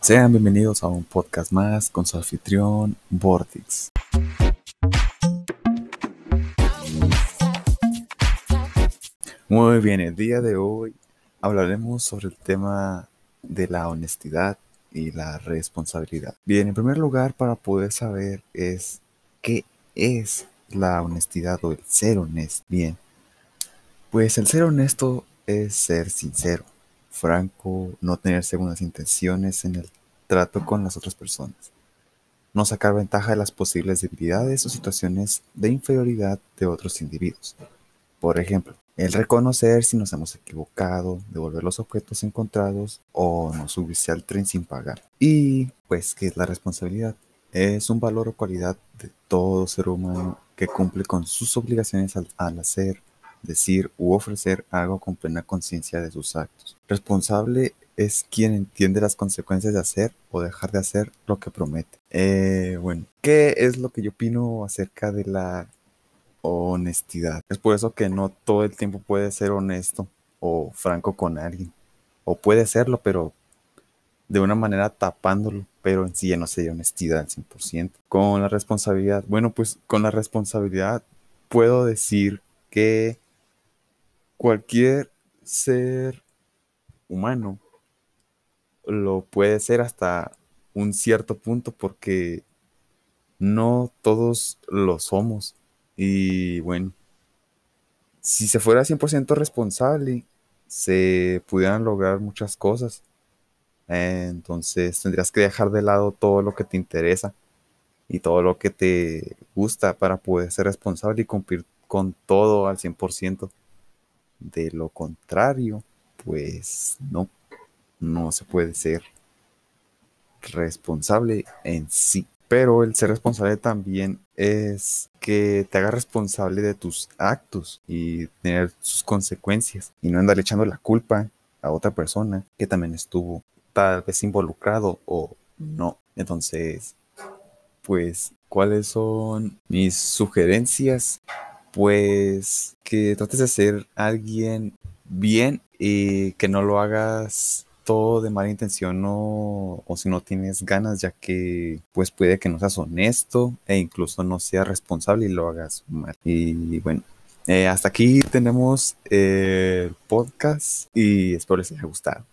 Sean bienvenidos a un podcast más con su anfitrión Vortix. Muy bien, el día de hoy hablaremos sobre el tema de la honestidad y la responsabilidad. Bien, en primer lugar, para poder saber es qué es la honestidad o el ser honesto. Bien, pues el ser honesto es ser sincero, franco, no tener segundas intenciones en el trato con las otras personas, no sacar ventaja de las posibles debilidades o situaciones de inferioridad de otros individuos. Por ejemplo, el reconocer si nos hemos equivocado, devolver los objetos encontrados o no subirse al tren sin pagar. Y pues, ¿qué es la responsabilidad? Es un valor o cualidad de todo ser humano que cumple con sus obligaciones al, al hacer, decir u ofrecer algo con plena conciencia de sus actos. Responsable es quien entiende las consecuencias de hacer o dejar de hacer lo que promete. Eh, bueno, ¿qué es lo que yo opino acerca de la honestidad? Es por eso que no todo el tiempo puede ser honesto o franco con alguien. O puede serlo, pero de una manera tapándolo, pero en sí ya no sería honestidad al 100%. Con la responsabilidad, bueno, pues con la responsabilidad puedo decir que cualquier ser humano lo puede ser hasta un cierto punto porque no todos lo somos. Y bueno, si se fuera 100% responsable, se pudieran lograr muchas cosas. Entonces tendrías que dejar de lado todo lo que te interesa y todo lo que te gusta para poder ser responsable y cumplir con todo al 100%. De lo contrario, pues no, no se puede ser responsable en sí. Pero el ser responsable también es que te haga responsable de tus actos y tener sus consecuencias y no andar echando la culpa a otra persona que también estuvo tal vez involucrado o no. Entonces, pues, ¿cuáles son mis sugerencias? Pues que trates de ser alguien bien y que no lo hagas todo de mala intención o, o si no tienes ganas, ya que pues puede que no seas honesto e incluso no seas responsable y lo hagas mal. Y bueno, eh, hasta aquí tenemos el podcast y espero les haya gustado.